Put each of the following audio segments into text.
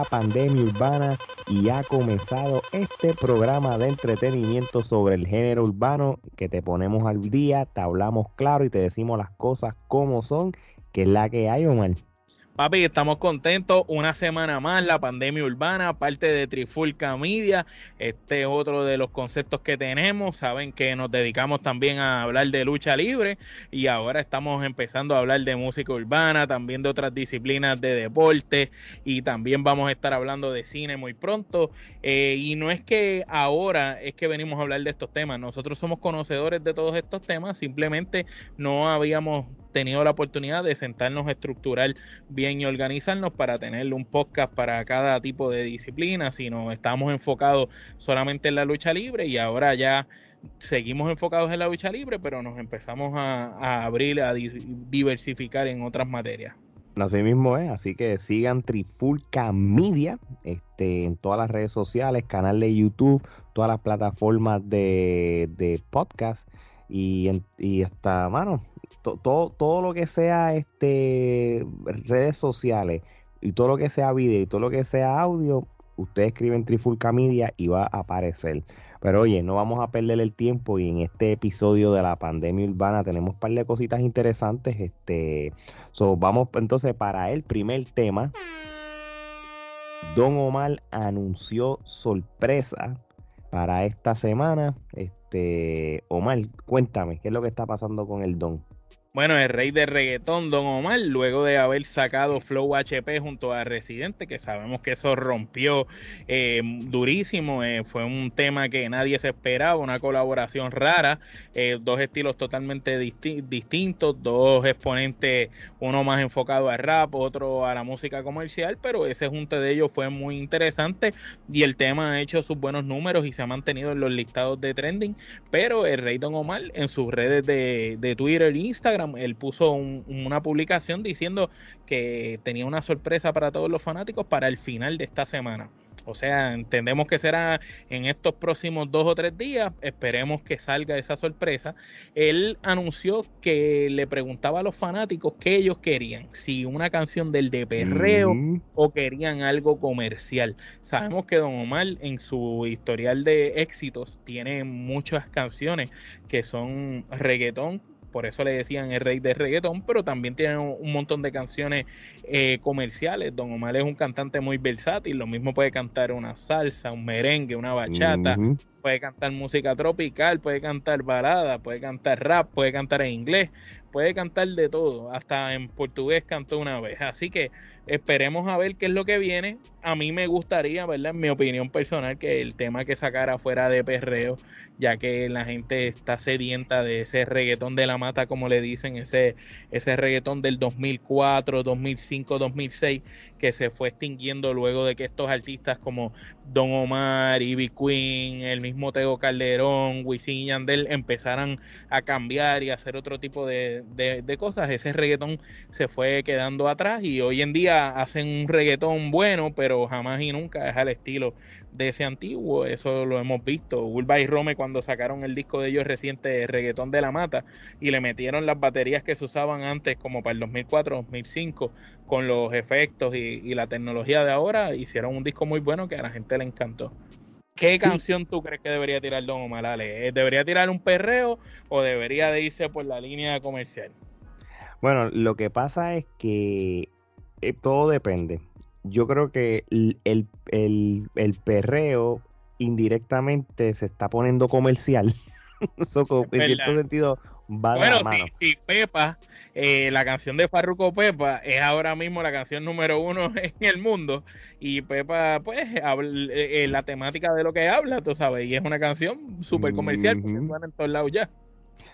la pandemia urbana y ha comenzado este programa de entretenimiento sobre el género urbano que te ponemos al día, te hablamos claro y te decimos las cosas como son, que es la que hay, Omar. Papi, estamos contentos. Una semana más, la pandemia urbana, parte de Trifulca Media. Este es otro de los conceptos que tenemos. Saben que nos dedicamos también a hablar de lucha libre y ahora estamos empezando a hablar de música urbana, también de otras disciplinas de deporte y también vamos a estar hablando de cine muy pronto. Eh, y no es que ahora es que venimos a hablar de estos temas. Nosotros somos conocedores de todos estos temas, simplemente no habíamos tenido la oportunidad de sentarnos estructurar bien y organizarnos para tener un podcast para cada tipo de disciplina, sino estamos enfocados solamente en la lucha libre y ahora ya seguimos enfocados en la lucha libre, pero nos empezamos a, abrir, a diversificar en otras materias. Así mismo es, así que sigan Trifulca Media este, en todas las redes sociales, canal de YouTube, todas las plataformas de, de podcast y, y hasta, mano, todo, todo lo que sea este redes sociales y todo lo que sea video y todo lo que sea audio, usted escribe en Trifulca Media y va a aparecer. Pero oye, no vamos a perder el tiempo y en este episodio de la pandemia urbana tenemos un par de cositas interesantes. Este, vamos entonces para el primer tema. Don Omar anunció sorpresa para esta semana. Este, Omar, cuéntame, ¿qué es lo que está pasando con el Don? Bueno, el rey de reggaetón, Don Omar, luego de haber sacado Flow HP junto a Residente, que sabemos que eso rompió eh, durísimo, eh, fue un tema que nadie se esperaba, una colaboración rara, eh, dos estilos totalmente distintos, dos exponentes, uno más enfocado al rap, otro a la música comercial, pero ese junte de ellos fue muy interesante y el tema ha hecho sus buenos números y se ha mantenido en los listados de trending, pero el rey Don Omar en sus redes de, de Twitter e Instagram, él puso una publicación diciendo que tenía una sorpresa para todos los fanáticos para el final de esta semana. O sea, entendemos que será en estos próximos dos o tres días. Esperemos que salga esa sorpresa. Él anunció que le preguntaba a los fanáticos qué ellos querían, si una canción del de perreo mm. o querían algo comercial. Sabemos que Don Omar en su historial de éxitos tiene muchas canciones que son reggaetón por eso le decían el rey de reggaetón, pero también tiene un montón de canciones eh, comerciales. Don Omar es un cantante muy versátil, lo mismo puede cantar una salsa, un merengue, una bachata, puede cantar música tropical, puede cantar balada, puede cantar rap, puede cantar en inglés, puede cantar de todo, hasta en portugués cantó una vez. Así que esperemos a ver qué es lo que viene. A mí me gustaría, ¿verdad? En mi opinión personal, que el tema que sacara fuera de perreo, ya que la gente está sedienta de ese reggaetón de la mata, como le dicen, ese, ese reggaetón del 2004, 2005, 2006, que se fue extinguiendo luego de que estos artistas como Don Omar, Ivy Queen, el mismo Tego Calderón, Wisin y Yandel empezaran a cambiar y hacer otro tipo de, de cosas. Ese reggaetón se fue quedando atrás y hoy en día hacen un reggaetón bueno, pero jamás y nunca es al estilo de ese antiguo. Eso lo hemos visto. Urba y Rome cuando sacaron el disco de ellos reciente, Reggaetón de la Mata, y le metieron las baterías que se usaban antes, como para el 2004, 2005, con los efectos y, la tecnología de ahora, hicieron un disco muy bueno que a la gente le encantó. ¿Qué canción tú crees que debería tirar Don Omar? ¿Debería tirar un perreo o debería de irse por la línea comercial? Bueno, lo que pasa es que eh, todo depende. Yo creo que el, perreo indirectamente se está poniendo comercial. En cierto sentido va bueno, de la mano. Si, Pepa, eh, la canción de Farruko Pepa es ahora mismo la canción número uno en el mundo y Pepa, pues, eh, la temática de lo que habla, tú sabes, y es una canción súper comercial, porque suena en todos lados ya.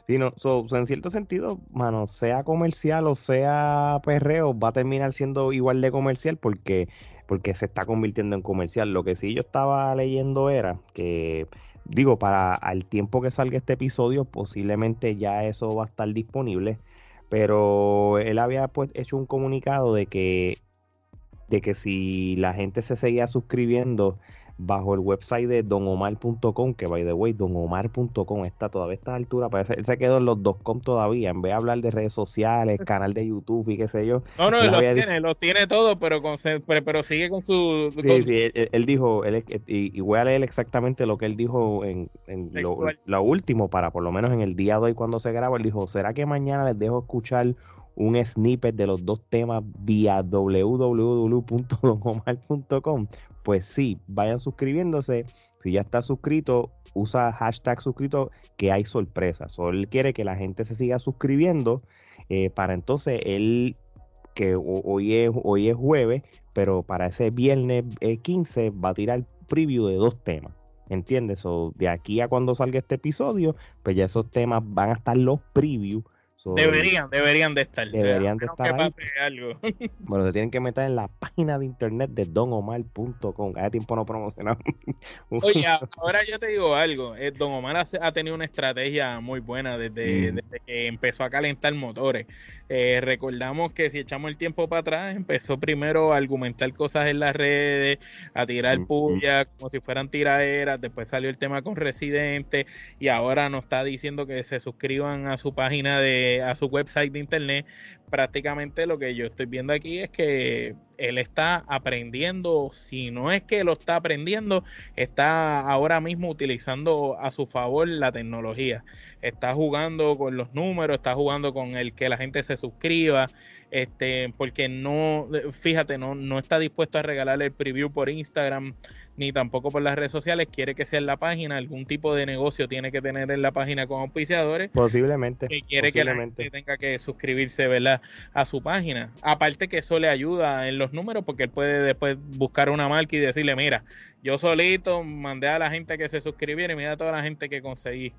Sí, no, en cierto sentido, mano, sea comercial o sea perreo, va a terminar siendo igual de comercial porque, porque se está convirtiendo en comercial. Lo que sí yo estaba leyendo era que, digo, para el tiempo que salga este episodio, posiblemente ya eso va a estar disponible. Pero él había pues, hecho un comunicado de que, de que si la gente se seguía suscribiendo bajo el website de donomar.com, que by the way, donomar.com está todavía a esta altura, parece él se quedó en los com todavía, en vez de hablar de redes sociales, canal de YouTube y qué sé yo. No, no, los tiene, los tiene todo, pero, con, pero, sigue con su... Sí, sí, él, dijo, él, y, voy a leer exactamente lo que él dijo en, en lo, lo, último, para por lo menos en el día de hoy cuando se graba, él dijo, ¿será que mañana les dejo escuchar un snippet de los dos temas vía www.donomar.com? Pues sí, vayan suscribiéndose. Si ya está suscrito, usa hashtag suscrito que hay sorpresas. Él quiere que la gente se siga suscribiendo eh, para entonces él que hoy es, hoy es jueves, pero para ese viernes 15 eh, va a tirar preview de dos temas. ¿Entiendes? O de aquí a cuando salga este episodio, pues ya esos temas van a estar los previews deberían, deberían de estar. Deberían de estar. Algo. Bueno, se tienen que meter en la página de internet de donomar.com. Hace tiempo no promocionamos. Oye, ahora yo te digo algo. Eh, Don Omar ha, tenido una estrategia muy buena desde, mm. desde que empezó a calentar motores. Eh, recordamos que si echamos el tiempo para atrás, empezó primero a argumentar cosas en las redes, a tirar mm, puya como si fueran tiraderas, después salió el tema con residentes y ahora nos está diciendo que se suscriban a su página de, a su website de internet. Prácticamente lo que yo estoy viendo aquí es que él está aprendiendo, si no es que lo está aprendiendo, está ahora mismo utilizando a su favor la tecnología. Está jugando con los números, está jugando con el que la gente se suscriba, este, porque no, fíjate, no, no está dispuesto a regalarle el preview por Instagram ni tampoco por las redes sociales, quiere que sea en la página, algún tipo de negocio tiene que tener en la página con auspiciadores. Posiblemente. Que quiere que la gente tenga que suscribirse, ¿verdad? A su página. Aparte que eso le ayuda en los números porque él puede después buscar una marca y decirle, mira, yo solito mandé a la gente que se suscribiera y mira a toda la gente que conseguí.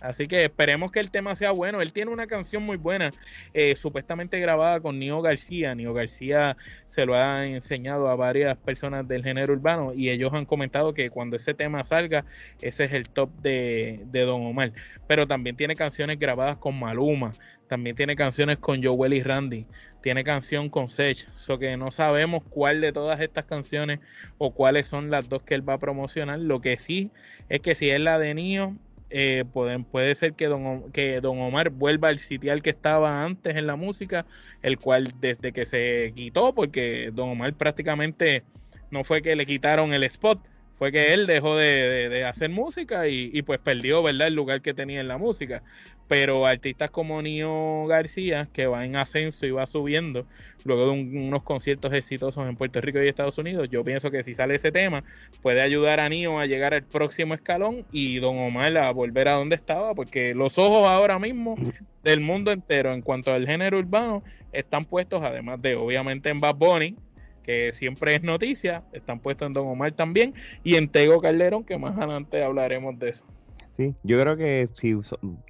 Así que esperemos que el tema sea bueno. Él tiene una canción muy buena, eh, supuestamente grabada con Nio García. Nio García se lo ha enseñado a varias personas del género urbano y ellos han comentado que cuando ese tema salga, ese es el top de, Don Omar. Pero también tiene canciones grabadas con Maluma, también tiene canciones con Joel y Randy, tiene canción con Sech, so que no sabemos cuál de todas estas canciones o cuáles son las dos que él va a promocionar. Lo que sí es que si es la de Nio, eh, puede ser que don, que don Omar vuelva al sitial que estaba antes en la música, el cual desde que se quitó, porque Don Omar prácticamente no fue que le quitaron el spot, fue que él dejó de, hacer música y, pues perdió, ¿verdad?, el lugar que tenía en la música. Pero artistas como Nio García, que va en ascenso y va subiendo, luego de unos conciertos exitosos en Puerto Rico y Estados Unidos, yo pienso que si sale ese tema, puede ayudar a Nio a llegar al próximo escalón y Don Omar a volver a donde estaba, porque los ojos ahora mismo del mundo entero en cuanto al género urbano están puestos, además de obviamente en Bad Bunny, que siempre es noticia, están puestos en Don Omar también, y en Tego Calderón, que más adelante hablaremos de eso. Sí, yo creo que si,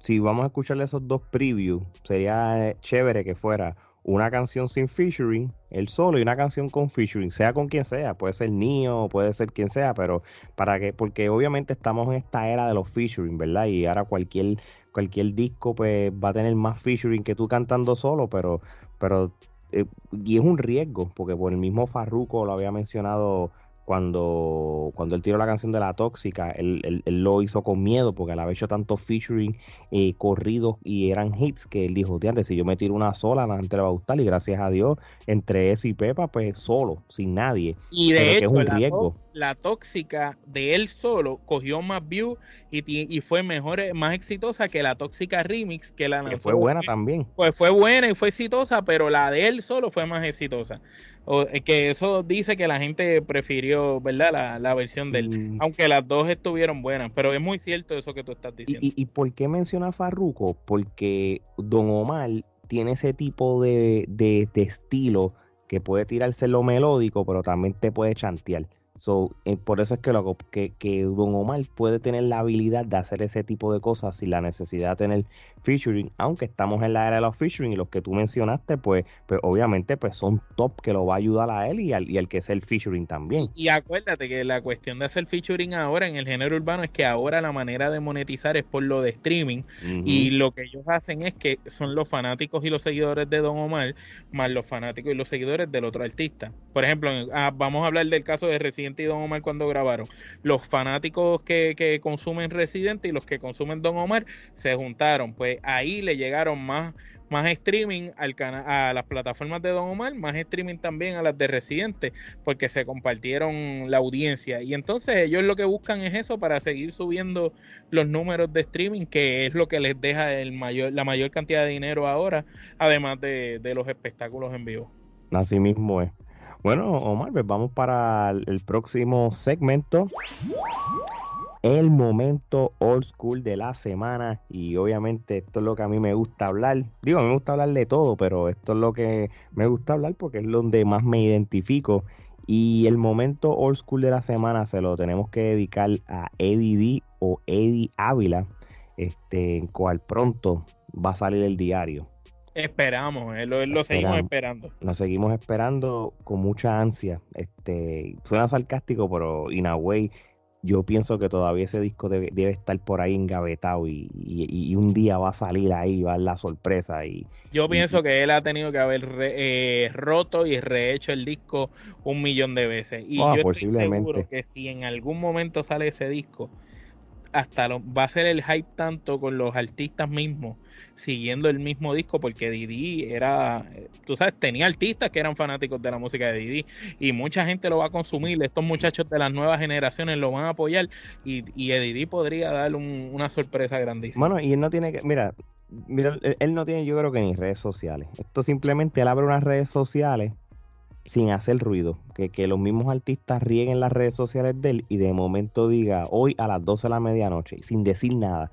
si vamos a escucharle esos dos previews, sería chévere que fuera una canción sin featuring, el solo, y una canción con featuring, sea con quien sea, puede ser Nio, puede ser quien sea, pero para que, porque obviamente estamos en esta era de los featuring, ¿verdad? Y ahora cualquier, cualquier disco pues va a tener más featuring que tú cantando solo, pero, pero eh, y es un riesgo, porque por el mismo Farruko lo había mencionado cuando, cuando él tiró la canción de la tóxica, él, lo hizo con miedo porque él había hecho tanto featuring eh, corridos y eran hits que él dijo, antes si yo me tiro una sola, la gente le va a gustar y gracias a Dios, entre eso y Pepa, pues solo, sin nadie. Y de hecho, es un riesgo. La, tóxica de él solo cogió más views y, y, fue mejor, más exitosa que la tóxica remix que la que fue buena también. Pues fue buena y fue exitosa, pero la de él solo fue más exitosa. O, eh, que eso dice que la gente prefirió, ¿verdad? La, versión de él. Mm. Aunque las dos estuvieron buenas, pero es muy cierto eso que tú estás diciendo. ¿Y, y, por qué menciona Farruko? Porque Don Omar tiene ese tipo de, de, de estilo que puede tirarse lo melódico, pero también te puede chantear. So, eh, por eso es que, lo, que, que Don Omar puede tener la habilidad de hacer ese tipo de cosas sin la necesidad de tener featuring, aunque estamos en la era de los featuring y los que tú mencionaste, pues, pues obviamente pues son top que lo va a ayudar a él y al, y al que es el featuring también. Y acuérdate que la cuestión de hacer featuring ahora en el género urbano es que ahora la manera de monetizar es por lo de streaming y lo que ellos hacen es que son los fanáticos y los seguidores de Don Omar más los fanáticos y los seguidores del otro artista. Por ejemplo, ah, vamos a hablar del caso de Resident Residente y Don Omar cuando grabaron. Los fanáticos que, que consumen Residente y los que consumen Don Omar se juntaron. Pues ahí le llegaron más más streaming al a las plataformas de Don Omar, más streaming también a las de Residente, porque se compartieron la audiencia. Y entonces ellos lo que buscan es eso para seguir subiendo los números de streaming, que es lo que les deja el mayor, la mayor cantidad de dinero ahora, además de, de los espectáculos en vivo. Así mismo es. Bueno, Omar, pues vamos para el próximo segmento el momento old school de la semana y obviamente esto es lo que a mí me gusta hablar. Digo, a mí me gusta hablar de todo, pero esto es lo que me gusta hablar porque es donde más me identifico. Y el momento old school de la semana se lo tenemos que dedicar a Eddie D o Eddie Ávila, este, en cual pronto va a salir el diario. Esperamos, eh, lo, seguimos esperando. Lo seguimos esperando con mucha ansia. Este, suena sarcástico, pero in a way yo pienso que todavía ese disco debe, estar por ahí engavetado y, un día va a salir ahí, va a la sorpresa. Y, yo pienso que él ha tenido que haber eh, roto y rehecho el disco un millón de veces. Y ah, yo estoy seguro que si en algún momento sale ese disco, hasta lo, va a ser el hype tanto con los artistas mismos siguiendo el mismo disco porque Didi era, tú sabes, tenía artistas que eran fanáticos de la música de Didi y mucha gente lo va a consumir, estos muchachos de las nuevas generaciones lo van a apoyar y, y Didi podría dar una sorpresa grandísima. Bueno, y él no tiene que, mira, mira, él no tiene yo creo que ni redes sociales, esto simplemente él abre unas redes sociales sin hacer ruido, que, que, los mismos artistas rieguen las redes sociales de él y de momento diga hoy a las 12 de la medianoche, sin decir nada,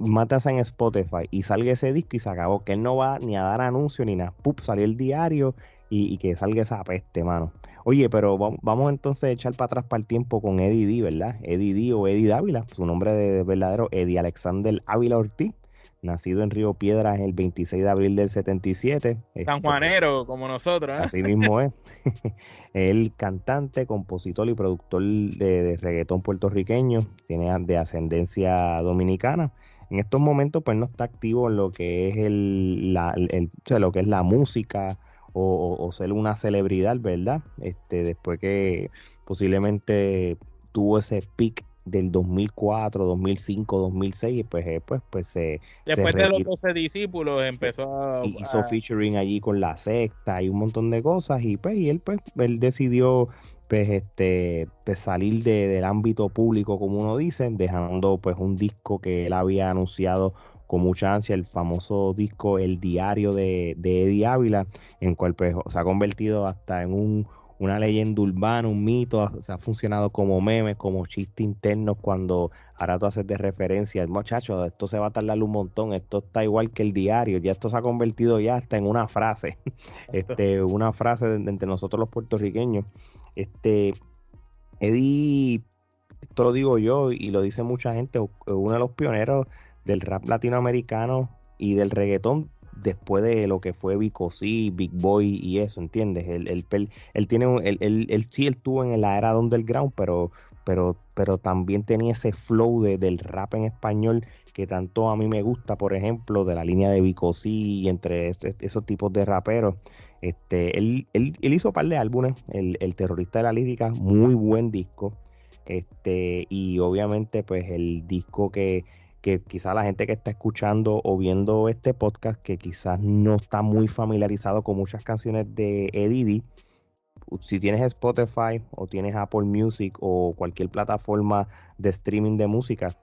matas en Spotify y salga ese disco y se acabó, que él no va ni a dar anuncio ni nada, pup, salió el diario y, que salga esa peste, mano. Oye, pero vamos, entonces a echar para atrás para el tiempo con Eddie D, ¿verdad? Eddie D o Eddie Dávila, su nombre de verdadero Eddie Alexander Ávila Ortiz nacido en Río Piedras el 26 de abril del 77. San este, Juanero, como nosotros. ¿eh? Así mismo es. el cantante, compositor y productor de, reggaetón puertorriqueño, tiene de ascendencia dominicana. En estos momentos, pues no está activo en lo que es el, la, lo que es la música o, ser una celebridad, ¿verdad? Este, después que posiblemente tuvo ese pic del 2004, 2005, 2006, pues, eh, pues, pues se... Después de los 12 discípulos empezó a... Hizo featuring allí con la secta y un montón de cosas y pues y él pues él decidió pues este pues, salir del ámbito público como uno dice, dejando pues un disco que él había anunciado con mucha ansia, el famoso disco El Diario de, de Eddie Ávila, en cual pues se ha convertido hasta en un una leyenda urbana, un mito, se ha funcionado como meme, como chiste interno cuando ahora tú haces de referencia, muchacho, esto se va a tardar un montón, esto está igual que el diario, ya esto se ha convertido ya hasta en una frase, este, una frase de, entre nosotros los puertorriqueños. Este, Eddie, esto lo digo yo y lo dice mucha gente, uno de los pioneros del rap latinoamericano y del reggaetón después de lo que fue Vico C, Big Boy y eso, ¿entiendes? Él, él, tiene un, él, él, sí estuvo en la era underground, pero, pero, pero también tenía ese flow de, del rap en español que tanto a mí me gusta, por ejemplo, de la línea de Vico C y entre esos tipos de raperos. Este, él, él, hizo un par de álbumes, el, el terrorista de la lírica, muy buen disco. Este, y obviamente, pues el disco que, que quizá la gente que está escuchando o viendo este podcast, que quizás no está muy familiarizado con muchas canciones de Eddie, si tienes Spotify o tienes Apple Music o cualquier plataforma de streaming de música,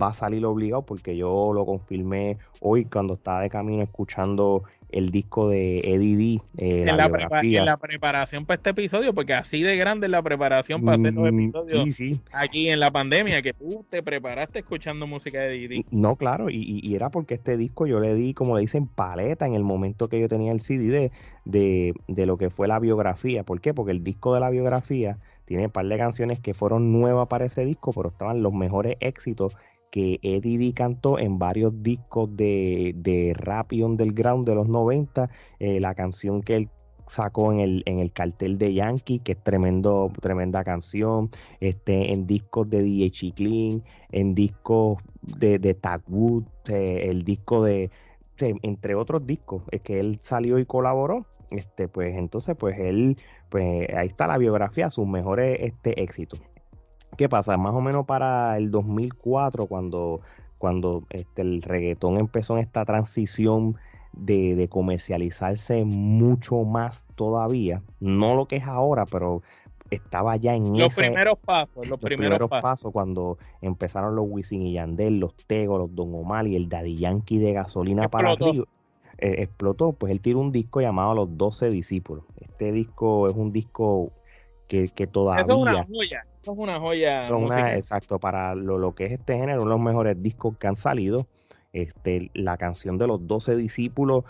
va a salir obligado porque yo lo confirmé hoy cuando estaba de camino escuchando el disco de Eddie D. Eh, en, la en, la preparación para este episodio, porque así de grande es la preparación para hacer los mm, episodios aquí en la pandemia, que tú te preparaste escuchando música de Eddie D. No, claro, y, era porque este disco yo le di, como le dicen, paleta en el momento que yo tenía el CD de, de, lo que fue la biografía. ¿Por qué? Porque el disco de la biografía tiene un par de canciones que fueron nuevas para ese disco, pero estaban los mejores éxitos que Eddie cantó en varios discos de, de rap y underground de los 90. Eh, la canción que él sacó en el, en el cartel de Yankee, que es tremendo, tremenda canción, este, en discos de DJ Chiclin, en discos de, de Wood, eh, el disco de, entre otros discos, es que él salió y colaboró este, pues entonces, pues él, pues ahí está la biografía, sus mejores este, éxitos. ¿Qué pasa? Más o menos para el 2004, cuando, cuando este, el reggaetón empezó en esta transición de, comercializarse mucho más todavía, no lo que es ahora, pero estaba ya en los primeros pasos, los, primeros, pasos. cuando empezaron los Wisin y Yandel, los Tego, los Don Omar y el Daddy Yankee de gasolina para arriba. Eh, explotó, pues él tiró un disco llamado Los Doce Discípulos. Este disco es un disco que, que todavía... es una joya, es una joya. exacto, para lo, lo, que es este género, uno de los mejores discos que han salido. Este, la canción de los doce discípulos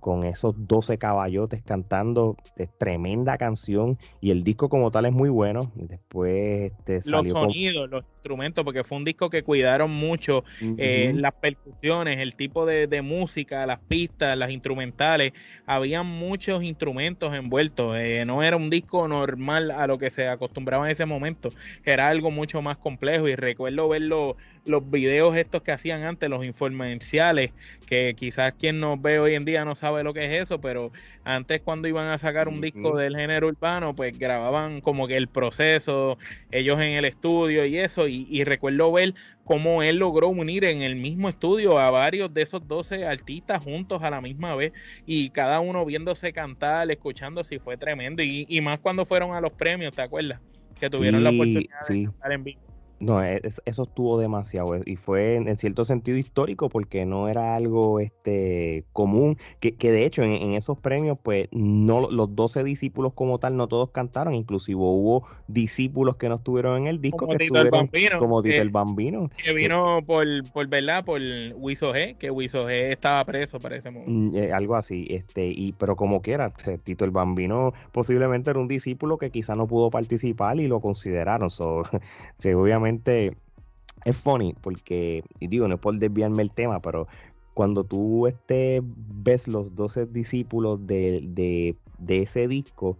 con, esos 12 caballotes cantando, es tremenda canción y el disco como tal es muy bueno. Después este, salió los sonidos, los instrumentos, porque fue un disco que cuidaron mucho eh, las percusiones, el tipo de, música, las pistas, las instrumentales, había muchos instrumentos envueltos, eh, no era un disco normal a lo que se acostumbraba en ese momento, era algo mucho más complejo y recuerdo ver los, los videos estos que hacían antes, los informenciales, que quizás quien nos ve hoy en día no sabe lo que es eso, pero antes cuando iban a sacar un disco del género urbano, pues grababan como que el proceso, ellos en el estudio y eso, y, recuerdo ver cómo él logró unir en el mismo estudio a varios de esos 12 artistas juntos a la misma vez y cada uno viéndose cantar, escuchando, si fue tremendo, y, más cuando fueron a los premios, ¿te acuerdas? Que tuvieron la oportunidad de cantar en vivo. No, e, eso estuvo demasiado eh, y fue en, cierto sentido histórico porque no era algo este común, que, que de hecho en, esos premios pues no los 12 discípulos como tal no todos cantaron, inclusive hubo discípulos que no estuvieron en el disco como que el Bambino, como dice el Bambino. Que vino por, por verdad, por Wiso G, que Wiso G estaba preso para ese momento. Mm, eh, algo así, este, y pero como quiera, Tito el Bambino posiblemente era un discípulo que quizá no pudo participar y lo consideraron, so, obviamente es funny porque, y digo, no es por desviarme el tema, pero cuando tú este, ves los 12 discípulos de, ese disco,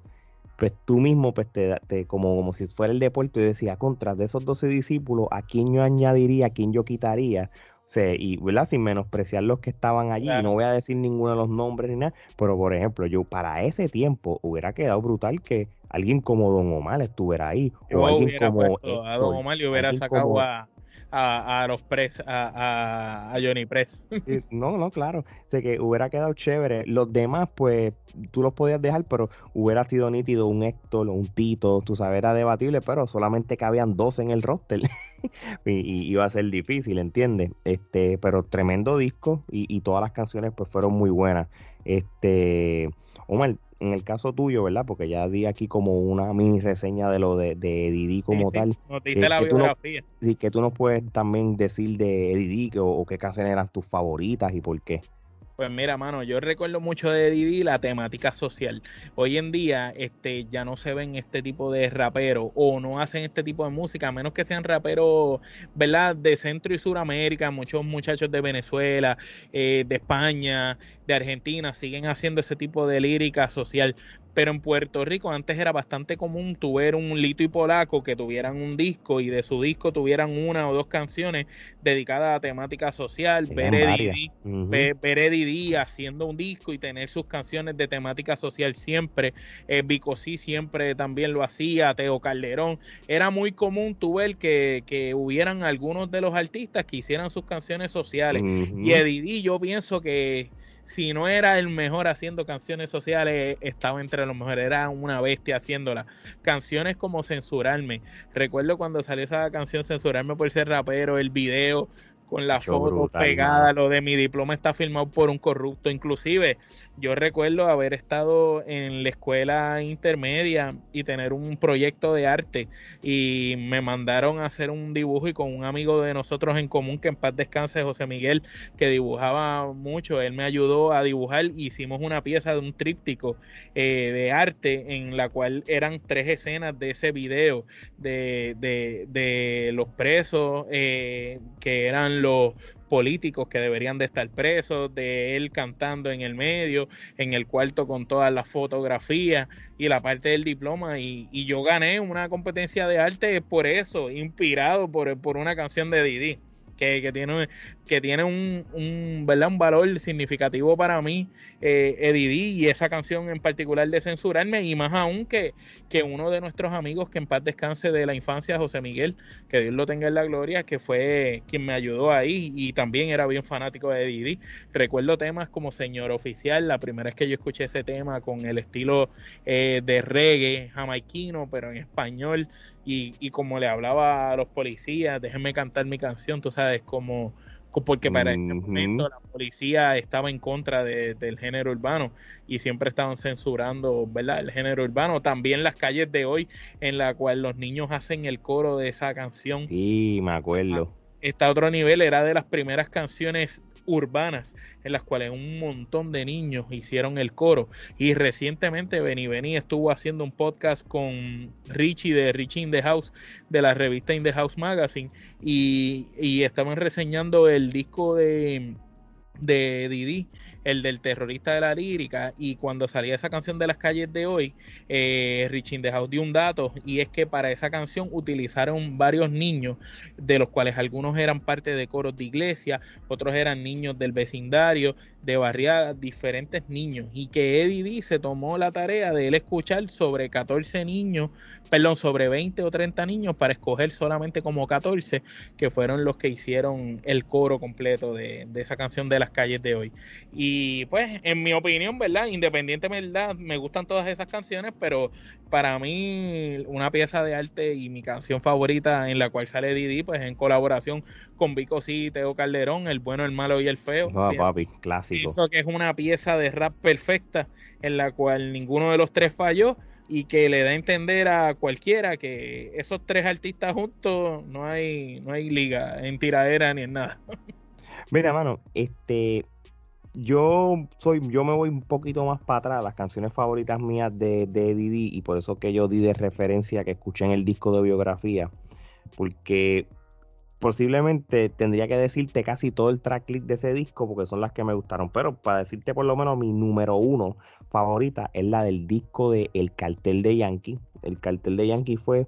pues tú mismo, pues te, como, como si fuera el deporte, y decía, contra de esos 12 discípulos, ¿a quién yo añadiría, a quién yo quitaría? O sea, y ¿verdad? sin menospreciar los que estaban allí, no voy a decir ninguno de los nombres ni nada, pero por ejemplo, yo para ese tiempo hubiera quedado brutal que alguien como Don Omar estuviera ahí. o alguien como. a Don Omar le hubiera sacado a, a, los Press, a, a, Johnny Press. no, no, claro. sé que hubiera quedado chévere. Los demás, pues, tú los podías dejar, pero hubiera sido nítido un Héctor, un Tito, tú sabes, era debatible, pero solamente cabían dos en el roster. y, iba a ser difícil, ¿entiendes? Este, pero tremendo disco y, y todas las canciones, pues, fueron muy buenas. Este, Omar, en el caso tuyo, ¿verdad? Porque ya di aquí como una mini reseña de lo de, de Didi como tal. Eh, la biografía. sí, que tú nos puedes también decir de Didi o, o qué canciones eran tus favoritas y por qué. Pues mira, mano, yo recuerdo mucho de Didi la temática social. Hoy en día este, ya no se ven este tipo de raperos o no hacen este tipo de música, a menos que sean raperos, ¿verdad? De Centro y Suramérica, muchos muchachos de Venezuela, eh, de España, de Argentina, siguen haciendo ese tipo de lírica social. Pero en Puerto Rico antes era bastante común tu ver un Lito y Polaco que tuvieran un disco y de su disco tuvieran una o dos canciones dedicadas a temática social, ver Eddie, haciendo un disco y tener sus canciones de temática social siempre, eh, Bicosí siempre también lo hacía, Teo Calderón, era muy común tu ver que, que hubieran algunos de los artistas que hicieran sus canciones sociales. Y Eddie yo pienso que si no era el mejor haciendo canciones sociales, estaba entre los mejores, era una bestia haciéndola. Canciones como Censurarme. Recuerdo cuando salió esa canción Censurarme por ser rapero, el video con la foto pegada, lo de mi diploma está firmado por un corrupto. Inclusive yo recuerdo haber estado en la escuela intermedia y tener un proyecto de arte y me mandaron a hacer un dibujo y con un amigo de nosotros en común que en paz descanse, José Miguel, que dibujaba mucho, él me ayudó a dibujar, hicimos una pieza de un tríptico eh, de arte en la cual eran tres escenas de ese video de, de, los presos eh, que eran los políticos que deberían de estar presos, de él cantando en el medio, en el cuarto con todas las fotografías y la parte del diploma. Y, yo gané una competencia de arte por eso, inspirado por, por una canción de Didi que, tiene, que tiene un, un, ¿verdad? un valor significativo para mí, eh, Eddie y esa canción en particular de censurarme, y más aún que, que uno de nuestros amigos que en paz descanse de la infancia, José Miguel, que Dios lo tenga en la gloria, que fue quien me ayudó ahí y también era bien fanático de Eddie Recuerdo temas como Señor Oficial, la primera vez que yo escuché ese tema con el estilo eh, de reggae jamaiquino, pero en español y, como le hablaba a los policías, déjenme cantar mi canción, tú sabes, como, porque para ese momento la policía estaba en contra del género urbano y siempre estaban censurando, ¿verdad? El género urbano. También las calles de hoy en la cual los niños hacen el coro de esa canción. Sí, me acuerdo. Está a otro nivel, era de las primeras canciones urbanas en las cuales un montón de niños hicieron el coro. Y recientemente Benny Benny estuvo haciendo un podcast con Richie de Richie in the House de la revista In the House Magazine y, y estaban reseñando el disco de, de Didi el del terrorista de la lírica, y cuando salía esa canción de las calles de hoy, eh, Richie House dio un dato, y es que para esa canción utilizaron varios niños, de los cuales algunos eran parte de coros de iglesia, otros eran niños del vecindario, de barriadas, diferentes niños, y que Eddie D se tomó la tarea de él escuchar sobre 14 niños, perdón, sobre 20 o 30 niños para escoger solamente como 14, que fueron los que hicieron el coro completo de, de esa canción de las calles de hoy. Y y pues, en mi opinión, ¿verdad? Independientemente, ¿verdad? Me gustan todas esas canciones, pero para mí, una pieza de arte y mi canción favorita en la cual sale Didi, pues en colaboración con Vico C y Teo Calderón, El bueno, el malo y el feo. No, papi, clásico. Eso que es una pieza de rap perfecta en la cual ninguno de los tres falló y que le da a entender a cualquiera que esos tres artistas juntos no hay, no hay liga en tiradera ni en nada. Mira, mano, este yo soy, yo me voy un poquito más para atrás, las canciones favoritas mías de, de Didi, y por eso que yo di de referencia que escuché en el disco de biografía, porque posiblemente tendría que decirte casi todo el tracklist de ese disco, porque son las que me gustaron, pero para decirte por lo menos mi número uno favorita es la del disco de El Cartel de Yankee. El Cartel de Yankee fue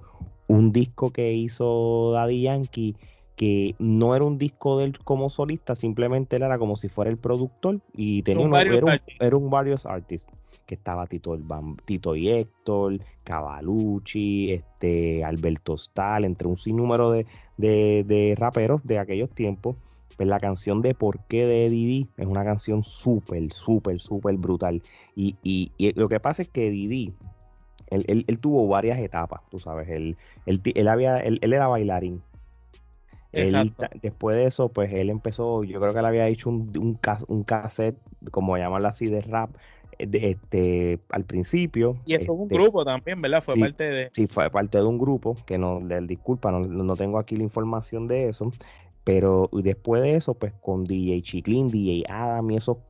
un disco que hizo Daddy Yankee que no era un disco de él como solista, simplemente él era como si fuera el productor y tenía un, era, un, varios artists que estaba Tito, el Tito y Héctor, Cavalucci, este, Alberto Stal, entre un sinnúmero de, de, raperos de aquellos tiempos. Pues la canción de Por qué de Didi es una canción súper, súper, súper brutal. Y, y, lo que pasa es que Didi, él, él, tuvo varias etapas, tú sabes. Él, él, había, él, era bailarín, después de eso, pues él empezó, yo creo que él había hecho un, un, un cassette, como llamarlo así, de rap, eh, este, al principio. Y es un este, grupo también, ¿verdad? Fue parte de... Sí, fue parte de un grupo, que no, disculpa, no, tengo aquí la información de eso, pero después de eso, pues con DJ Chiclin, DJ Adam y eso,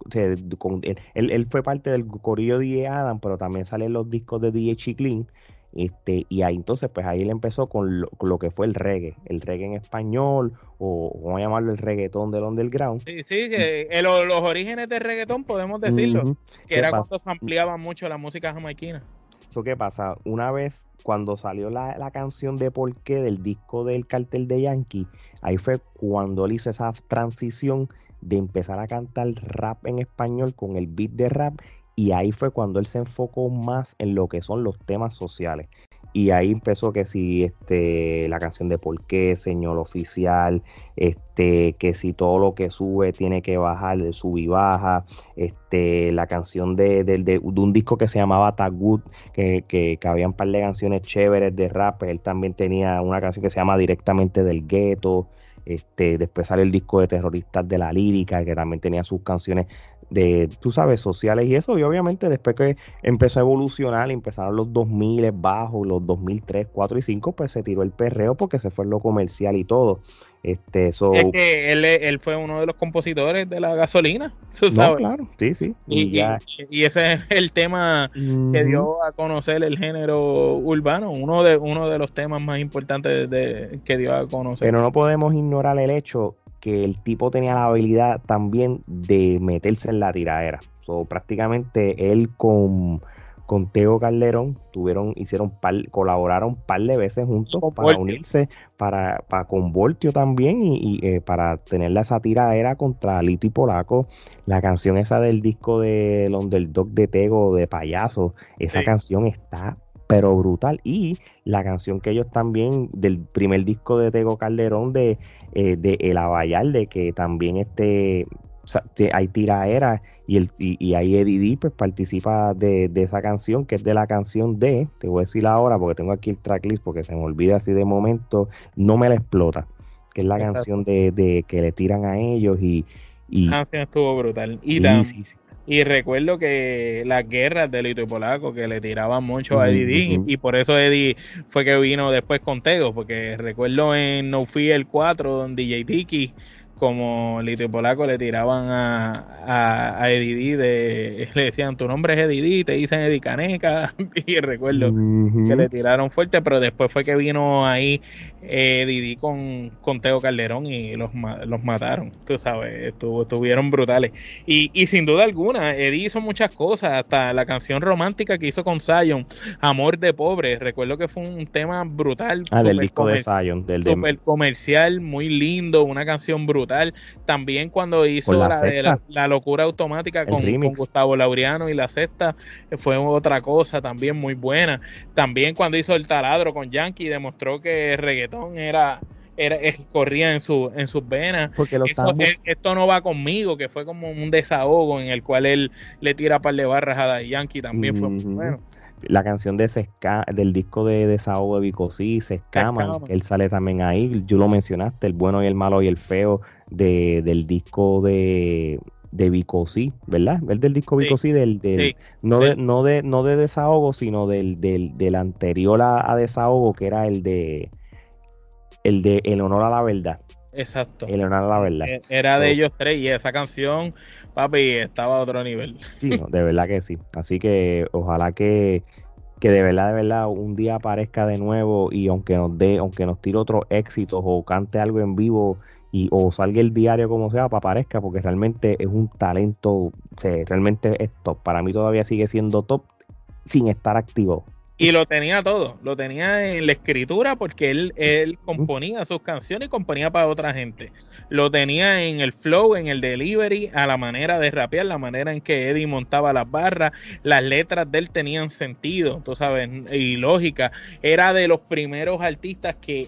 con, él, él, fue parte del corillo DJ Adam, pero también salen los discos de DJ Chiclin este, y ahí entonces, pues ahí él empezó con lo, que fue el reggae, el reggae en español, o vamos a llamarlo el reggaetón del underground. Sí, sí, que eh, los, orígenes del reggaetón podemos decirlo, que era cuando se ampliaba mucho la música jamaiquina. Eso qué pasa, una vez cuando salió la, la canción de Por qué del disco del cartel de Yankee, ahí fue cuando él hizo esa transición de empezar a cantar rap en español con el beat de rap y ahí fue cuando él se enfocó más en lo que son los temas sociales. Y ahí empezó que si este, la canción de por qué, señor oficial, este, que si todo lo que sube tiene que bajar, sube y baja, este, la canción de, de, un disco que se llamaba Tag Good, que, que, que había un par de canciones chéveres de rap, pues él también tenía una canción que se llama Directamente del Gueto, este, después sale el disco de terroristas de la lírica, que también tenía sus canciones de, tú sabes, sociales y eso. Y obviamente después que empezó a evolucionar, empezaron los 2000 bajos, los 2003, 4 y 5, pues se tiró el perreo porque se fue en lo comercial y todo. Este, eso es que él, él, fue uno de los compositores de la gasolina, claro, sí, sí. Y, y, ese es el tema que dio a conocer el género urbano, uno de, uno de los temas más importantes de, que dio a conocer. Pero no podemos ignorar el hecho que el tipo tenía la habilidad también de meterse en la tiradera. So, prácticamente él con, con Teo Calderón, tuvieron, hicieron par, colaboraron un par de veces juntos para unirse, para, para con Voltio también y, eh, para tener esa tiradera contra Lito y Polaco. La canción esa del disco de Underdog de Tego de Payaso, esa canción está pero brutal. Y la canción que ellos también, del primer disco de Tego Calderón, de, eh, de El Abayal, de que también este, hay tiraera y, el, y, ahí Eddie D pues, participa de, esa canción, que es de la canción de, te voy a decir ahora porque tengo aquí el tracklist, porque se me olvida así de momento, No me la explota, que es la canción de, que le tiran a ellos y... y la canción estuvo brutal. Y sí, sí, y recuerdo que las guerras de Lito y Polaco que le tiraban mucho a Eddie y por eso Eddie fue que vino después con Tego, porque recuerdo en No Fear 4 donde DJ Tiki como Lito y Polaco le tiraban a, a, Eddie de, le decían tu nombre es Eddie te dicen Eddie Caneca y recuerdo que le tiraron fuerte pero después fue que vino ahí eh, con, con Teo Calderón y los, los mataron tú sabes estuvieron brutales. Y, y sin duda alguna Eddie hizo muchas cosas hasta la canción romántica que hizo con Zion Amor de Pobre recuerdo que fue un tema brutal ah, del disco de Zion del super comercial muy lindo una canción brutal también cuando hizo la, la, locura automática con, Gustavo Laureano y la sexta eh, fue otra cosa también muy buena. También cuando hizo el taladro con Yankee demostró que el reggaetón era era, corría en, su, en sus venas. Porque eh, esto no va conmigo, que fue como un desahogo en el cual él le tira par de barras a Yankee, también fue muy bueno la canción de del disco de Desahogo de Vicosí, Se Escama, él sale también ahí, tú lo mencionaste, el bueno y el malo y el feo de, del disco de, de Vicosí, ¿verdad? El del disco Vicosí, del, del no, de, no, de, no de Desahogo, sino del, del, del anterior a, Desahogo, que era el de el de El Honor a la Verdad. Exacto. Honor a la verdad. E, era de ellos tres y esa canción, papi, estaba a otro nivel. Sí, de verdad que sí. Así que ojalá que, que de verdad, de verdad, un día aparezca de nuevo y aunque nos dé, aunque nos tire otros éxitos o cante algo en vivo y o salga el diario como sea para aparezca porque realmente es un talento, realmente es top. Para mí todavía sigue siendo top sin estar activo. Y lo tenía todo, lo tenía en la escritura porque él, él componía sus canciones y componía para otra gente. Lo tenía en el flow, en el delivery, a la manera de rapear, la manera en que Eddie montaba las barras, las letras de él tenían sentido, tú sabes, y lógica. Era de los primeros artistas que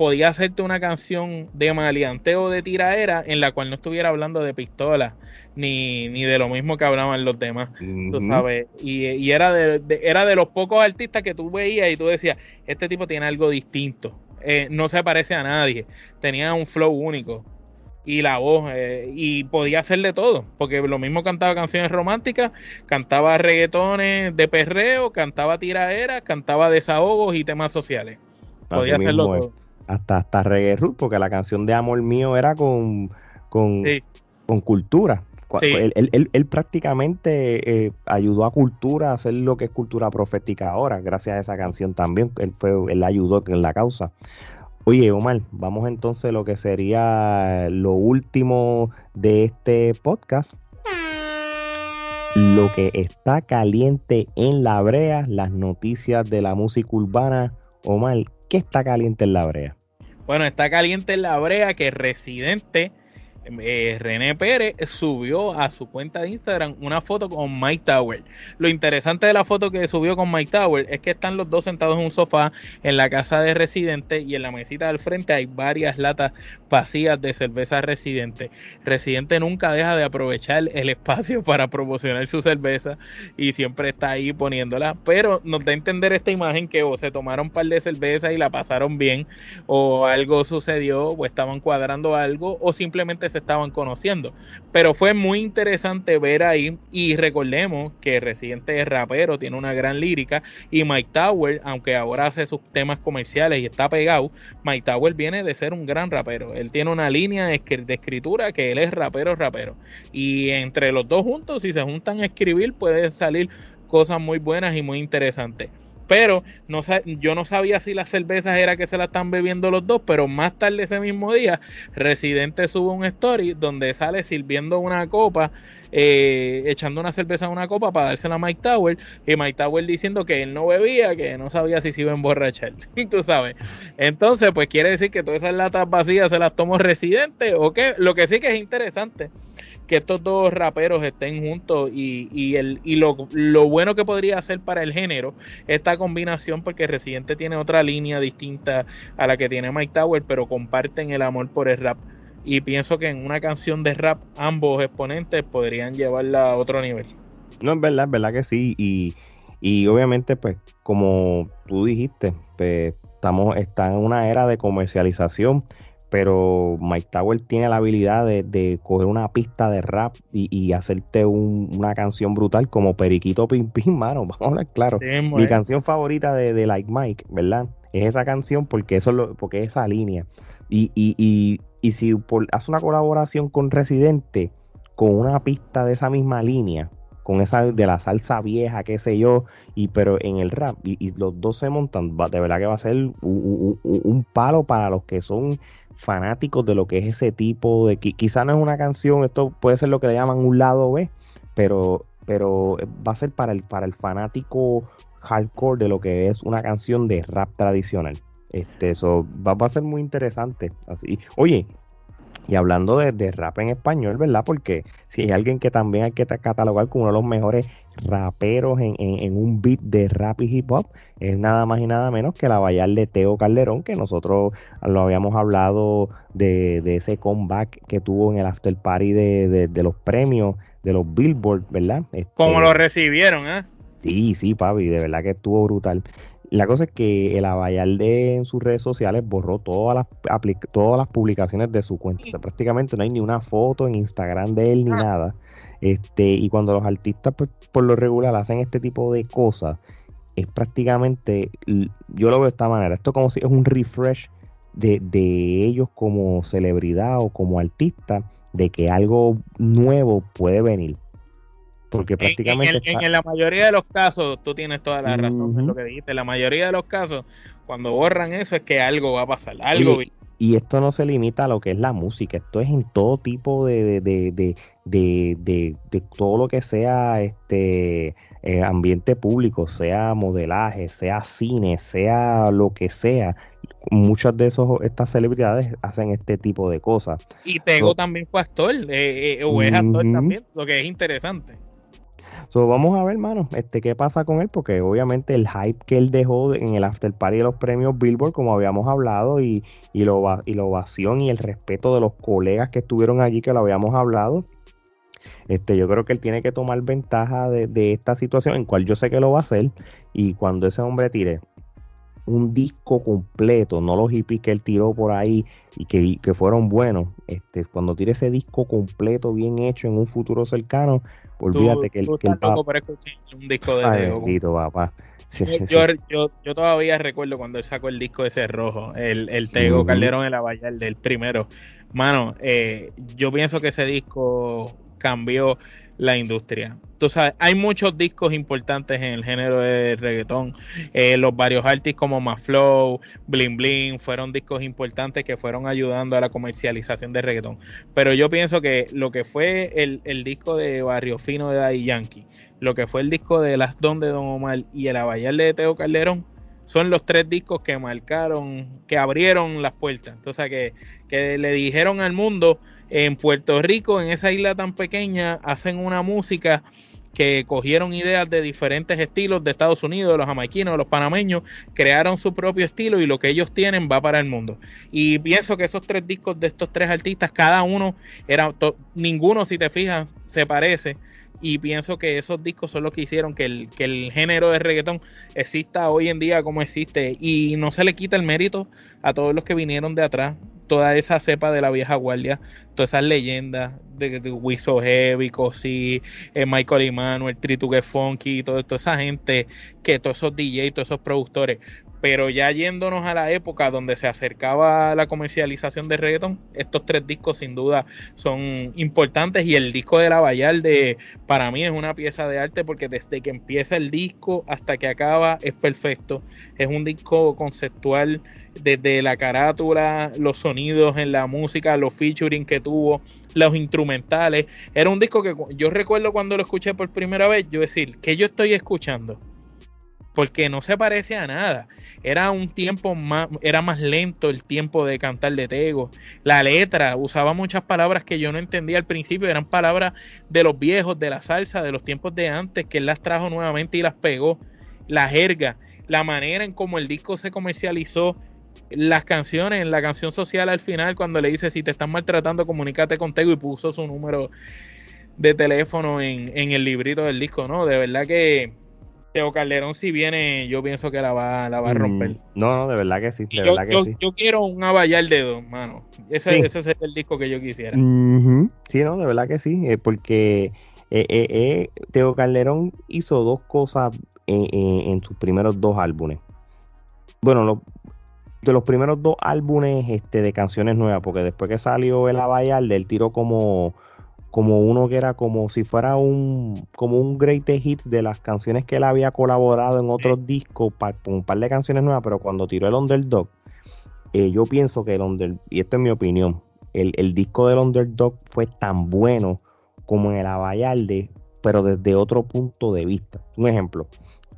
podía hacerte una canción de maleanteo de tiraera en la cual no estuviera hablando de pistola ni, ni de lo mismo que hablaban los demás, tú sabes. Y, era, de, era de los pocos artistas que tú veías y tú decías, este tipo tiene algo distinto, eh, no se parece a nadie, tenía un flow único y la voz eh, y podía hacer de todo porque lo mismo cantaba canciones románticas cantaba reggaetones de perreo cantaba tiraderas cantaba desahogos y temas sociales. Podía hacerlo todo hasta, hasta reggae root, porque la canción de Amor Mío era con, con, con cultura. Él, prácticamente eh, ayudó a cultura a hacer lo que es cultura profética ahora, gracias a esa canción también. Él fue, él ayudó en la causa. Oye, Omar, vamos entonces a lo que sería lo último de este podcast. Lo que está caliente en la brea, las noticias de la música urbana. Omar, ¿qué está caliente en la brea? Bueno, está caliente en la brea que Residente eh, René Pérez subió a su cuenta de Instagram una foto con Mike Tower. Lo interesante de la foto que subió con Mike Tower es que están los dos sentados en un sofá en la casa de Residente y en la mesita del frente hay varias latas vacías de cerveza Residente. Residente nunca deja de aprovechar el espacio para promocionar su cerveza y siempre está ahí poniéndola, pero nos da a entender esta imagen que o se tomaron un par de cervezas y la pasaron bien o algo sucedió o estaban cuadrando algo o simplemente se estaban conociendo. Pero fue muy interesante ver ahí y recordemos que Residente es rapero, tiene una gran lírica y Mike Tower, aunque ahora hace sus temas comerciales y está pegado, Mike Tower viene de ser un gran rapero. Él tiene una línea de escritura que él es rapero, rapero. Y entre los dos juntos, si se juntan a escribir, puede salir cosas muy buenas y muy interesantes. Pero no, yo no sabía si las cervezas era que se la están bebiendo los dos, pero más tarde ese mismo día, Residente sube un story donde sale sirviendo una copa eh, echando una cerveza en una copa para dársela a Mike Tower y Mike Tower diciendo que él no bebía, que no sabía si se iba a emborrachar, tú sabes. Entonces, pues quiere decir que todas esas latas vacías se las tomó Residente o qué. Lo que sí que es interesante que estos dos raperos estén juntos y, y, el, y lo, lo, bueno que podría hacer para el género esta combinación porque Residente tiene otra línea distinta a la que tiene Mike Tower pero comparten el amor por el rap y pienso que en una canción de rap ambos exponentes podrían llevarla a otro nivel. No, es verdad, es verdad que sí. Y, y obviamente, pues, como tú dijiste, pues, estamos, está en una era de comercialización, pero Mike Tower tiene la habilidad de, coger una pista de rap y, hacerte una canción brutal como Periquito Pim Pim, mano. Vamos a hablar claro. Mi canción favorita de, de, Like Mike, ¿verdad? Es esa canción porque eso lo, porque es esa línea. Y, y, y, y si hace una colaboración con Residente, con una pista de esa misma línea, con esa de la salsa vieja, qué sé yo, y pero en el rap, y, los dos se montan, de verdad que va a ser un, palo para los que son fanáticos de lo que es ese tipo de. Quizá no es una canción, esto puede ser lo que le llaman un lado B, pero, pero va a ser para el, para el fanático hardcore de lo que es una canción de rap tradicional. Este, eso va, a ser muy interesante. Así, oye, y hablando de, rap en español, ¿verdad? Porque si hay alguien que también hay que catalogar como uno de los mejores raperos en, un beat de rap y hip hop, es nada más y nada menos que la Bayal de Teo Calderón, que nosotros lo habíamos hablado de, ese comeback que tuvo en el after party de, los premios de los Billboard, ¿verdad? Este, como lo recibieron, ¿eh? Sí, sí, papi, de verdad que estuvo brutal. La cosa es que el Abayalde en sus redes sociales borró todas las, todas las publicaciones de su cuenta. O sea, prácticamente no hay ni una foto en Instagram de él ni ah. nada. Este, y cuando los artistas pues, por lo regular hacen este tipo de cosas, es prácticamente, yo lo veo de esta manera, esto como si es un refresh de, de ellos como celebridad o como artista, de que algo nuevo puede venir. Porque prácticamente. En, la mayoría de los casos, tú tienes toda la razón en lo que dijiste. En la mayoría de los casos, cuando borran eso, es que algo va a pasar. Algo. Y, esto no se limita a lo que es la música, esto es en todo tipo de, de, de, de, de todo lo que sea este eh, ambiente público, sea modelaje, sea cine, sea lo que sea. Muchas de esos, estas celebridades hacen este tipo de cosas. Y Tego también fue actor, eh, eh, o es actor también, lo que es interesante. So, vamos a ver, hermano, este, qué pasa con él, porque obviamente el hype que él dejó en el after party de los premios Billboard, como habíamos hablado, y, y, la ovación y el respeto de los colegas que estuvieron allí, que lo habíamos hablado, este, yo creo que él tiene que tomar ventaja de, esta situación, en cual yo sé que lo va a hacer, y cuando ese hombre tire un disco completo, no los hippies que él tiró por ahí y que, que, fueron buenos. Este, cuando tire ese disco completo, bien hecho en un futuro cercano, olvídate que el, que un disco de papá. yo, todavía recuerdo cuando él sacó el disco ese rojo, el, el Tego Calderón en la Valle, el del primero. Mano, eh, yo pienso que ese disco cambió la industria. Tú hay muchos discos importantes en el género de reggaetón. Eh, los varios artistas como Maflow, Bling Bling, fueron discos importantes que fueron ayudando a la comercialización de reggaetón. Pero yo pienso que lo que fue el, disco de Barrio Fino de Daddy Yankee, lo que fue el disco de Las Don de Don Omar y el Abayal de Teo Calderón, son los tres discos que marcaron, que abrieron las puertas. Entonces, que, que le dijeron al mundo en Puerto Rico, en esa isla tan pequeña, hacen una música que cogieron ideas de diferentes estilos de Estados Unidos, de los jamaiquinos, de los panameños, crearon su propio estilo y lo que ellos tienen va para el mundo. Y pienso que esos tres discos de estos tres artistas, cada uno era, ninguno si te fijas, se parece. Y pienso que esos discos son los que hicieron que el, que el género de reggaetón exista hoy en día como existe. Y no se le quita el mérito a todos los que vinieron de atrás toda esa cepa de la vieja guardia, todas esas leyendas de, de Wiso Heavy, Cosi, eh, Michael Emanuel, Tritugue Funky, toda, toda esa gente, que todos esos DJs, todos esos productores. Pero ya yéndonos a la época donde se acercaba la comercialización de reggaeton, estos tres discos sin duda son importantes y el disco de La Vallarde para mí es una pieza de arte porque desde que empieza el disco hasta que acaba es perfecto. Es un disco conceptual desde la carátula, los sonidos en la música, los featuring que tuvo, los instrumentales. Era un disco que yo recuerdo cuando lo escuché por primera vez, yo decir, que yo estoy escuchando? Porque no se parece a nada. Era un tiempo más, era más lento el tiempo de cantar de Tego. La letra usaba muchas palabras que yo no entendía al principio, eran palabras de los viejos, de la salsa, de los tiempos de antes, que él las trajo nuevamente y las pegó. La jerga, la manera en cómo el disco se comercializó, las canciones, la canción social al final, cuando le dice si te están maltratando, comunícate con Tego y puso su número de teléfono en, en el librito del disco, ¿no? De verdad que Teo Calderón, si viene, yo pienso que la va, la va a mm, romper. no, no, de verdad que sí. De yo, verdad que yo, sí. yo quiero un avallar dedo, mano. Ese, ese es el disco que yo quisiera. Sí, no, de verdad que sí. Eh, porque eh, eh, Teo Calderón hizo dos cosas en sus primeros dos álbumes. Bueno, de los primeros dos álbumes este, de canciones nuevas, porque después que salió el Avallarde, él tiró como como uno que era como si fuera un como un great hits de las canciones que él había colaborado en otros discos para un par de canciones nuevas pero cuando tiró el Underdog eh, yo pienso que el Underdog y esto es mi opinión el, disco del Underdog fue tan bueno como en el Avallarde pero desde otro punto de vista. Un ejemplo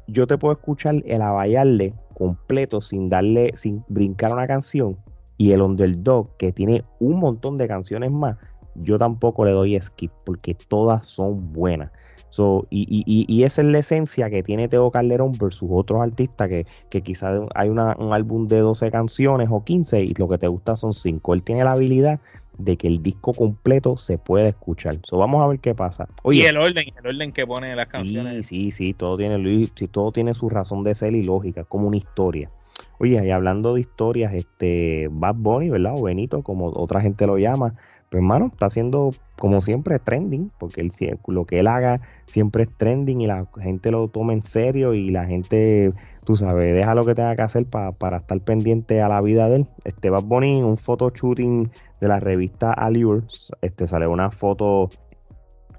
yo te puedo escuchar el Avallarde completo sin darle sin brincar una canción y el Underdog que tiene un montón de canciones más yo tampoco le doy skip porque todas son buenas. So, y, y, y, esa es la esencia que tiene Teo Calderón versus otros artistas que, que quizás hay un álbum de 12 canciones o 15 y lo que te gusta son 5. Él tiene la habilidad de que el disco completo se puede escuchar. So, vamos a ver qué pasa. y el orden, el orden que pone las canciones. Sí, sí, sí, todo tiene, sí, todo tiene su razón de ser y lógica, como una historia. Oye, y hablando de historias, este Bad Bunny, ¿verdad? O Benito, como otra gente lo llama, pues, hermano, está haciendo como siempre trending, porque él, lo que él haga siempre es trending y la gente lo toma en serio y la gente, tú sabes, deja lo que tenga que hacer para estar pendiente a la vida de él. Este Bad Bunny, un photo shooting de la revista Allure, este sale una foto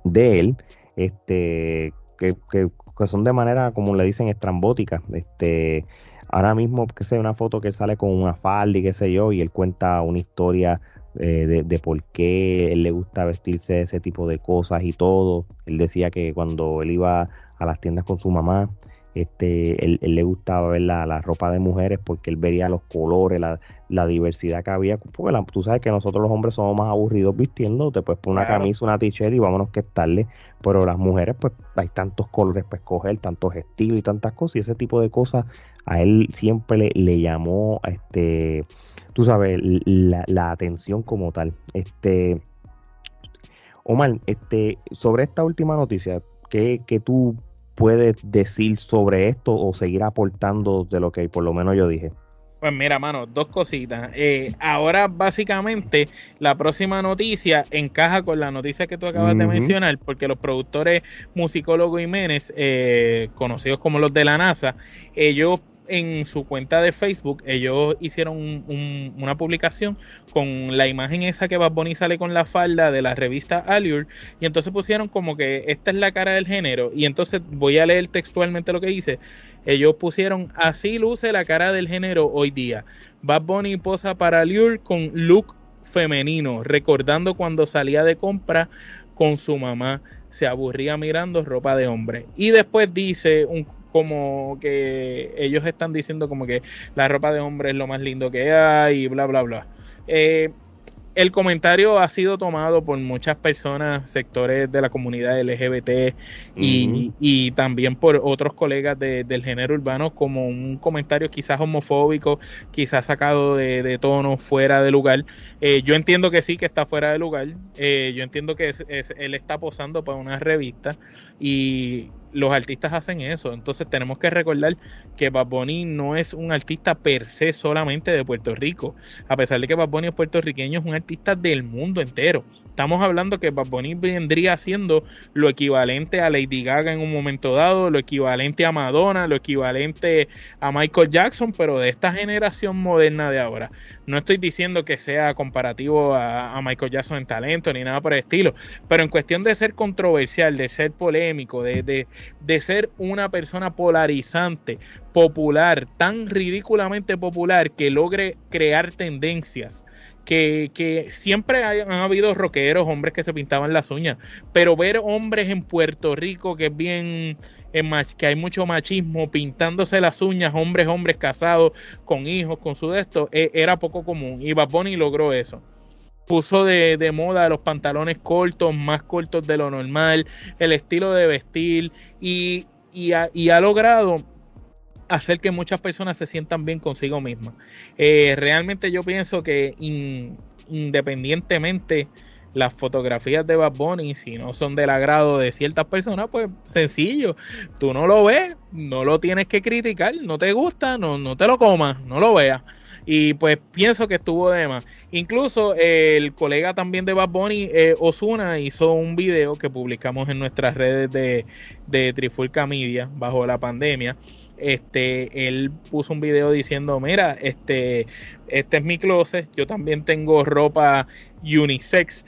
de él, este, que, que, son de manera, como le dicen, estrambótica. Este, ahora mismo, que sé, una foto que él sale con una falda y qué sé yo, y él cuenta una historia eh, de, por qué él le gusta vestirse ese tipo de cosas y todo. Él decía que cuando él iba a las tiendas con su mamá, este, él, le gustaba ver la, ropa de mujeres porque él veía los colores, la, diversidad que había. Porque tú sabes que nosotros los hombres somos más aburridos vistiendo, te puedes poner una camisa, una t-shirt y vámonos que estarle. Pero las mujeres, pues hay tantos colores para escoger, tantos estilos y tantas cosas. Y ese tipo de cosas a él siempre le, le llamó este tú sabes, la, atención como tal. Este, Omar, este, sobre esta última noticia, ¿qué, tú puedes decir sobre esto o seguir aportando de lo que por lo menos yo dije? Pues mira, mano, dos cositas. Eh, ahora, básicamente, la próxima noticia encaja con la noticia que tú acabas de mencionar, porque los productores musicólogos Jiménez, eh, conocidos como los de la NASA, ellos en su cuenta de Facebook, ellos hicieron una publicación con la imagen esa que Bad Bunny sale con la falda de la revista Allure, y entonces pusieron como que esta es la cara del género, y entonces voy a leer textualmente lo que dice. Ellos pusieron así luce la cara del género hoy día. Bad Bunny posa para Allure con look femenino, recordando cuando salía de compra con su mamá, se aburría mirando ropa de hombre. Y después dice un como que ellos están diciendo como que la ropa de hombre es lo más lindo que hay y bla, bla, bla. Eh, el comentario ha sido tomado por muchas personas, sectores de la comunidad LGBT y, también por otros colegas del género urbano como un comentario quizás homofóbico, quizás sacado de, tono, fuera de lugar. Eh, yo entiendo que sí, que está fuera de lugar. Eh, yo entiendo que él está posando para una revista y los artistas hacen eso. Entonces tenemos que recordar que Bad Bunny no es un artista per se solamente de Puerto Rico. A pesar de que Bad Bunny es puertorriqueño, es un artista del mundo entero. Estamos hablando que Bad Bunny vendría siendo lo equivalente a Lady Gaga en un momento dado, lo equivalente a Madonna, lo equivalente a Michael Jackson, pero de esta generación moderna de ahora. No estoy diciendo que sea comparativo a, Michael Jackson en talento ni nada por el estilo, pero en cuestión de ser controversial, de ser polémico, de, de, de ser una persona polarizante, popular, tan ridículamente popular que logre crear tendencias que, siempre han habido rockeros, hombres que se pintaban las uñas, pero ver hombres en Puerto Rico que es bien, que hay mucho machismo, pintándose las uñas, hombres, hombres casados, con hijos, con su esto, e, era poco común. Y Bad logró eso. Puso de, de moda los pantalones cortos, más cortos de lo normal, el estilo de vestir y, y ha logrado hacer que muchas personas se sientan bien consigo mismas. Eh, realmente yo pienso que independientemente las fotografías de Bad Bunny, si no son del agrado de ciertas personas, pues sencillo, tú no lo ves, no lo tienes que criticar, no te gusta, no, no te lo comas, no lo veas. Y pues pienso que estuvo de más. Incluso el colega también de Bad Bunny, eh, Osuna, hizo un video que publicamos en nuestras redes de, de Trifulca Media bajo la pandemia este, él puso un video diciendo, mira, este, este es mi closet, yo también tengo ropa unisex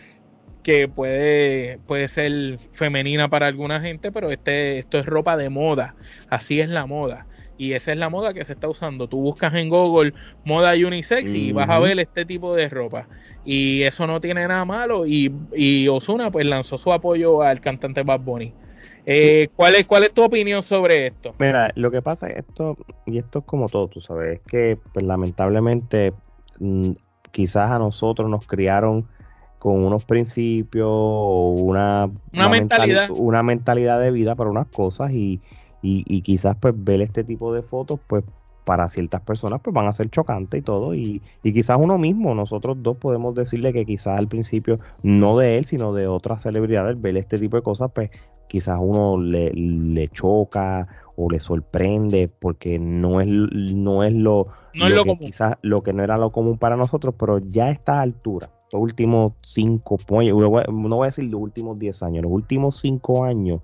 que puede, puede ser femenina para alguna gente, pero este, esto es ropa de moda, así es la moda. Y esa es la moda que se está usando. Tú buscas en Google moda unisex y vas a ver este tipo de ropa. Y eso no tiene nada malo. Y, y Osuna pues lanzó su apoyo al cantante Bad Bunny. Eh, ¿cuál, es, ¿Cuál es tu opinión sobre esto? Mira, lo que pasa es esto, y esto es como todo, tú sabes, es que pues, lamentablemente mm, quizás a nosotros nos criaron con unos principios o una, una, mentalidad. una mentalidad de vida para unas cosas y, y, quizás pues ver este tipo de fotos pues para ciertas personas pues van a ser chocantes y todo y, y, quizás uno mismo, nosotros dos podemos decirle que quizás al principio no de él sino de otras celebridades ver este tipo de cosas pues quizás uno le, le choca o le sorprende porque no es, no es lo, no lo que quizás lo que no era lo común para nosotros, pero ya a esta altura, los últimos cinco, no voy a decir los últimos diez años, los últimos cinco años,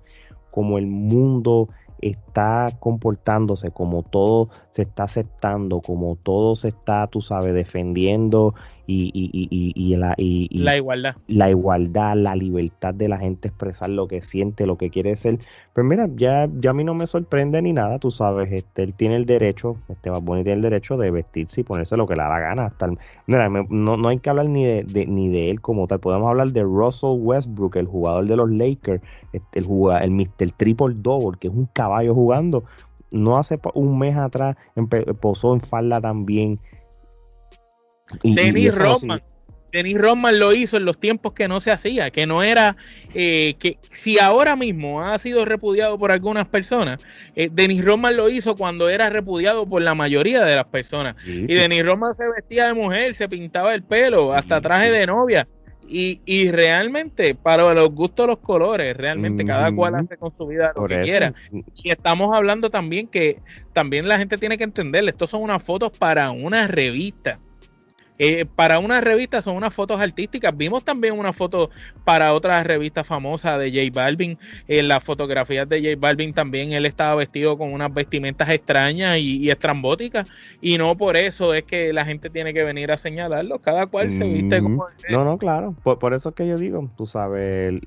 como el mundo está comportándose, como todo se está aceptando, como todo se está, tú sabes, defendiendo y, y, y, y la, la igualdad. La igualdad, la libertad de la gente expresar lo que siente, lo que quiere ser. Pues mira, ya, ya a mí no me sorprende ni nada, tú sabes, este, él tiene el derecho, este Bad tiene el derecho de vestirse y ponerse lo que le da la gana. Hasta mira, no, no hay que hablar ni de, ni de él como tal, podemos hablar de Russell Westbrook, el jugador de los Lakers, este, el, el, Mr. Triple Double, que es un caballo jugando. No hace un mes atrás posó en falda también Denis Rodman. Denis Rodman lo hizo en los tiempos que no se hacía, que no era, eh, que si ahora mismo ha sido repudiado por algunas personas, eh, Denis Rodman lo hizo cuando era repudiado por la mayoría de las personas. Y Denis Rodman se vestía de mujer, se pintaba el pelo, hasta traje de novia. Y, y, realmente, para los gustos, los colores, realmente cada cual hace con su vida lo que quiera. Y estamos hablando también que también la gente tiene que entender, estos son unas fotos para una revista. Eh, para una revista son unas fotos artísticas. Vimos también una foto para otra revista famosa de J Balvin. En las fotografías de J Balvin también él estaba vestido con unas vestimentas extrañas y, estrambóticas. Y no por eso es que la gente tiene que venir a señalarlo. Cada cual se viste mm, como. No, no, claro. Por, eso es que yo digo, tú sabes,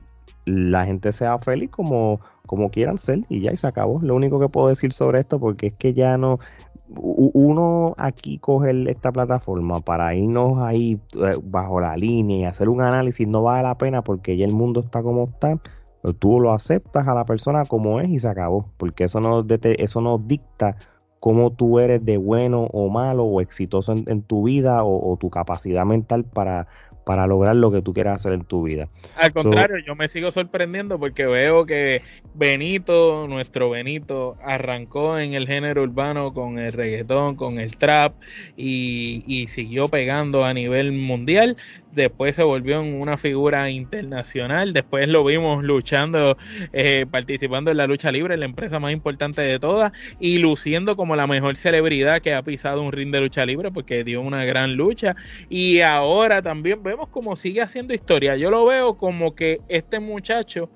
la gente sea feliz como como quieran ser y ya y se acabó. Lo único que puedo decir sobre esto porque es que ya no uno aquí coge esta plataforma para irnos ahí eh, bajo la línea y hacer un análisis no vale la pena porque ya el mundo está como está. Tú lo aceptas a la persona como es y se acabó, porque eso no, eso no dicta cómo tú eres de bueno o malo o exitoso en, tu vida o, tu capacidad mental para, para lograr lo que tú quieras hacer en tu vida. Al contrario, yo me sigo sorprendiendo porque veo que Benito, nuestro Benito, arrancó en el género urbano con el reggaetón, con el trap y, y siguió pegando a nivel mundial después se volvió en una figura internacional, después lo vimos luchando, eh, participando en la lucha libre, la empresa más importante de todas, y luciendo como la mejor celebridad que ha pisado un ring de lucha libre, porque dio una gran lucha, y ahora también vemos como sigue haciendo historia, yo lo veo como que este muchacho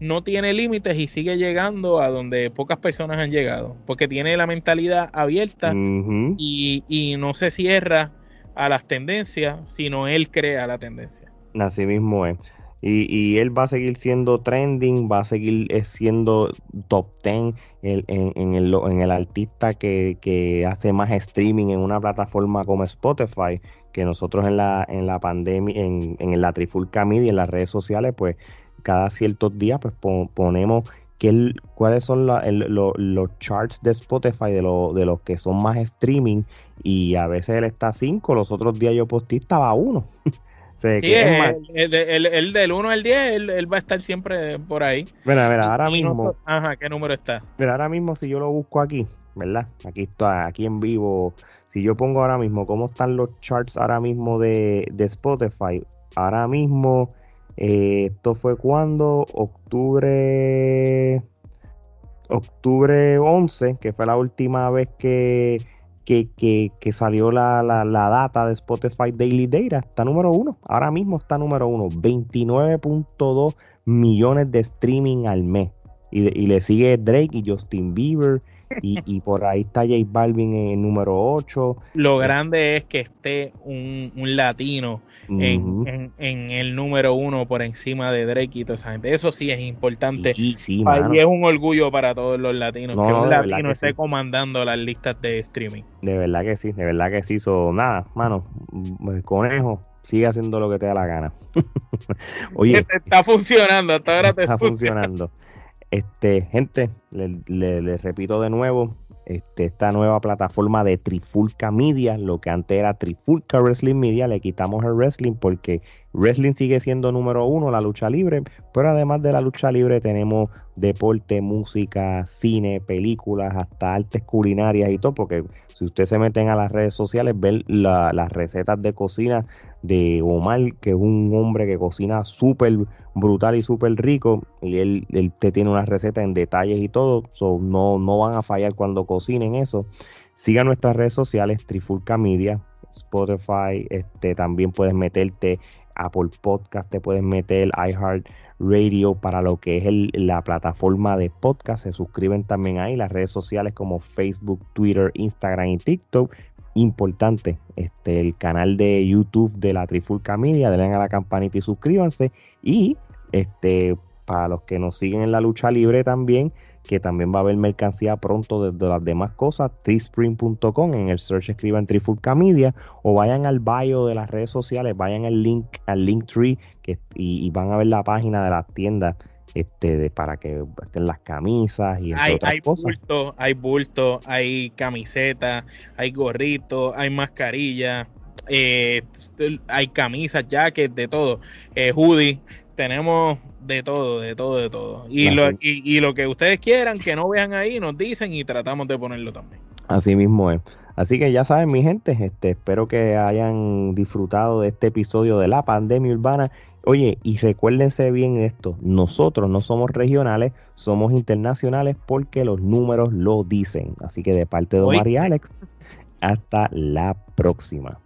no tiene límites y sigue llegando a donde pocas personas han llegado, porque tiene la mentalidad abierta y, y no se cierra a las tendencias, sino él crea la tendencia. Así mismo es. Y, él va a seguir siendo trending, va a seguir eh, siendo top 10 en, en, el, en el, artista que, hace más streaming en una plataforma como Spotify, que nosotros en la, en la pandemia, en, en la Trifulca Media, en las redes sociales, pues cada ciertos días pues ponemos cuáles son los charts de Spotify de, de los que son más streaming y a veces él está a 5, los otros días yo posté estaba a 1. el, del 1 al 10, él, va a estar siempre por ahí. Mira, mira, ahora mismo. ajá, ¿qué número está? Mira, ahora mismo si yo lo busco aquí, ¿verdad? Aquí está, aquí en vivo. Si yo pongo ahora mismo cómo están los charts ahora mismo de, de Spotify, ahora mismo eh, esto fue cuando octubre octubre 11, que fue la última vez que, que, salió la, data de Spotify Daily Data. Está número uno. Ahora mismo está número uno. 29.2 millones de streaming al mes. Y, le sigue Drake y Justin Bieber y, por ahí está J Balvin en el número 8. Lo grande es que esté un, latino en, el número 1 por encima de Drake y toda esa gente. Eso sí es importante. Y, es un orgullo para todos los latinos que un latino esté comandando las listas de streaming. De verdad que sí, de verdad que sí. So, nada, mano, conejo, sigue haciendo lo que te da la gana. Oye, está funcionando, hasta ahora te está funcionando. Este, gente, les repito de nuevo, este, esta nueva plataforma de Trifulca Media, lo que antes era Trifulca Wrestling Media, le quitamos el wrestling porque wrestling sigue siendo número uno, la lucha libre, pero además de la lucha libre tenemos deporte, música, cine, películas, hasta artes culinarias y todo, porque si ustedes se meten a las redes sociales, ven las recetas de cocina de Omar, que es un hombre que cocina súper brutal y súper rico, y él, te tiene una receta en detalles y todo, no, no van a fallar cuando cocinen eso. Siga nuestras redes sociales, Trifulca Media, Spotify, este, también puedes meterte Apple Podcast, te puedes meter iHeart Radio para lo que es la plataforma de podcast. Se suscriben también ahí las redes sociales como Facebook, Twitter, Instagram y TikTok. Importante, este, el canal de YouTube de la Trifulca Media, denle a la campanita y suscríbanse. Y este, para los que nos siguen en la lucha libre también, que también va a haber mercancía pronto de, las demás cosas, teespring.com, en el search escriban Trifulca Media o vayan al bio de las redes sociales, vayan al link, al link tree que, y, van a ver la página de las tiendas este, de, para que estén las camisas y hay, otras hay Bulto, hay bulto, hay camiseta, hay gorrito, hay mascarilla, eh, hay camisas, jackets, de todo, eh, hoodie tenemos de todo, de todo, de todo. Y lo, y, lo que ustedes quieran, que no vean ahí, nos dicen y tratamos de ponerlo también. Así mismo es. Así que ya saben, mi gente, este, espero que hayan disfrutado de este episodio de la pandemia urbana. Oye, y recuérdense bien esto, nosotros no somos regionales, somos internacionales porque los números lo dicen. Así que de parte de Omar y Alex, hasta la próxima.